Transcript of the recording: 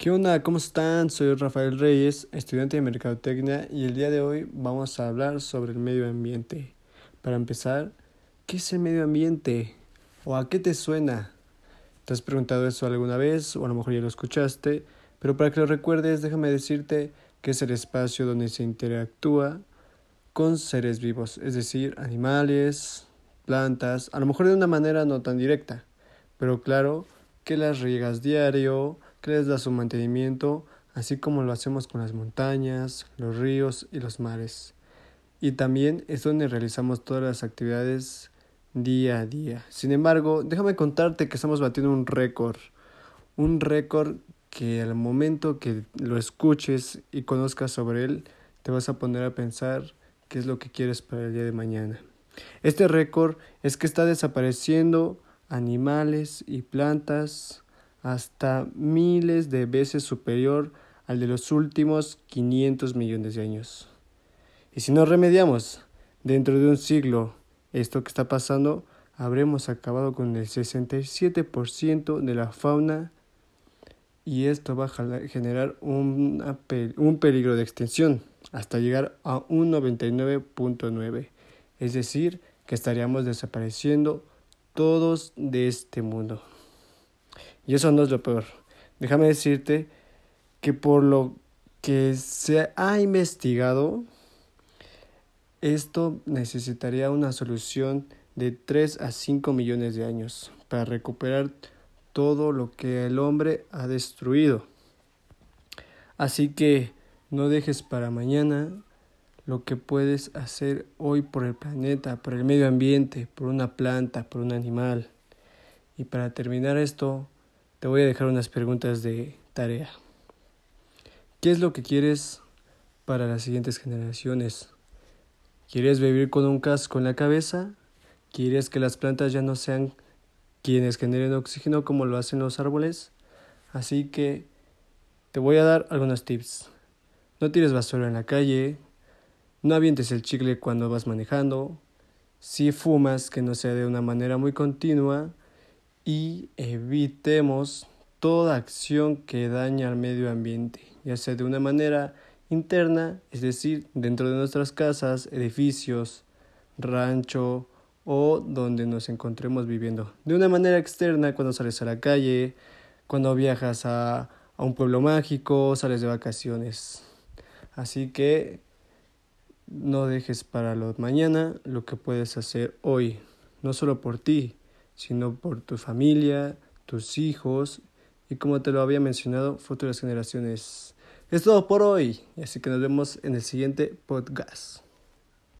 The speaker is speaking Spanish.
¿Qué onda? ¿Cómo están? Soy Rafael Reyes, estudiante de Mercadotecnia y el día de hoy vamos a hablar sobre el medio ambiente. Para empezar, ¿qué es el medio ambiente? ¿O a qué te suena? ¿Te has preguntado eso alguna vez o a lo mejor ya lo escuchaste? Pero para que lo recuerdes, déjame decirte que es el espacio donde se interactúa con seres vivos, es decir, animales, plantas, a lo mejor de una manera no tan directa, pero claro que las riegas diario, que les da su mantenimiento, así como lo hacemos con las montañas, los ríos y los mares. Y también es donde realizamos todas las actividades día a día. Sin embargo, déjame contarte que estamos batiendo un récord, un récord que al momento que lo escuches y conozcas sobre él, te vas a poner a pensar qué es lo que quieres para el día de mañana. Este récord es que está desapareciendo animales y plantas hasta miles de veces superior al de los últimos 500 millones de años. Y si no remediamos dentro de un siglo esto que está pasando, habremos acabado con el 67% de la fauna y esto va a generar un, peligro de extinción hasta llegar a un 99.9, es decir, que estaríamos desapareciendo todos de este mundo. Y eso no es lo peor. Déjame decirte que por lo que se ha investigado, esto necesitaría una solución de 3 a 5 millones de años para recuperar todo lo que el hombre ha destruido. Así que no dejes para mañana lo que puedes hacer hoy por el planeta, por el medio ambiente, por una planta, por un animal. Y para terminar esto, te voy a dejar unas preguntas de tarea. ¿Qué es lo que quieres para las siguientes generaciones? ¿Quieres vivir con un casco en la cabeza? ¿Quieres que las plantas ya no sean quienes generen oxígeno como lo hacen los árboles? Así que te voy a dar algunos tips. No tires basura en la calle, no avientes el chicle cuando vas manejando, si fumas que no sea de una manera muy continua, y evitemos toda acción que dañe al medio ambiente, ya sea de una manera interna, es decir, dentro de nuestras casas, edificios, rancho o donde nos encontremos viviendo. De una manera externa, cuando sales a la calle, cuando viajas a, a un pueblo mágico, sales de vacaciones. Así que no dejes para lo mañana lo que puedes hacer hoy, no solo por ti, sino por tu familia, tus hijos y como te lo había mencionado, futuras generaciones. Es todo por hoy, así que nos vemos en el siguiente podcast.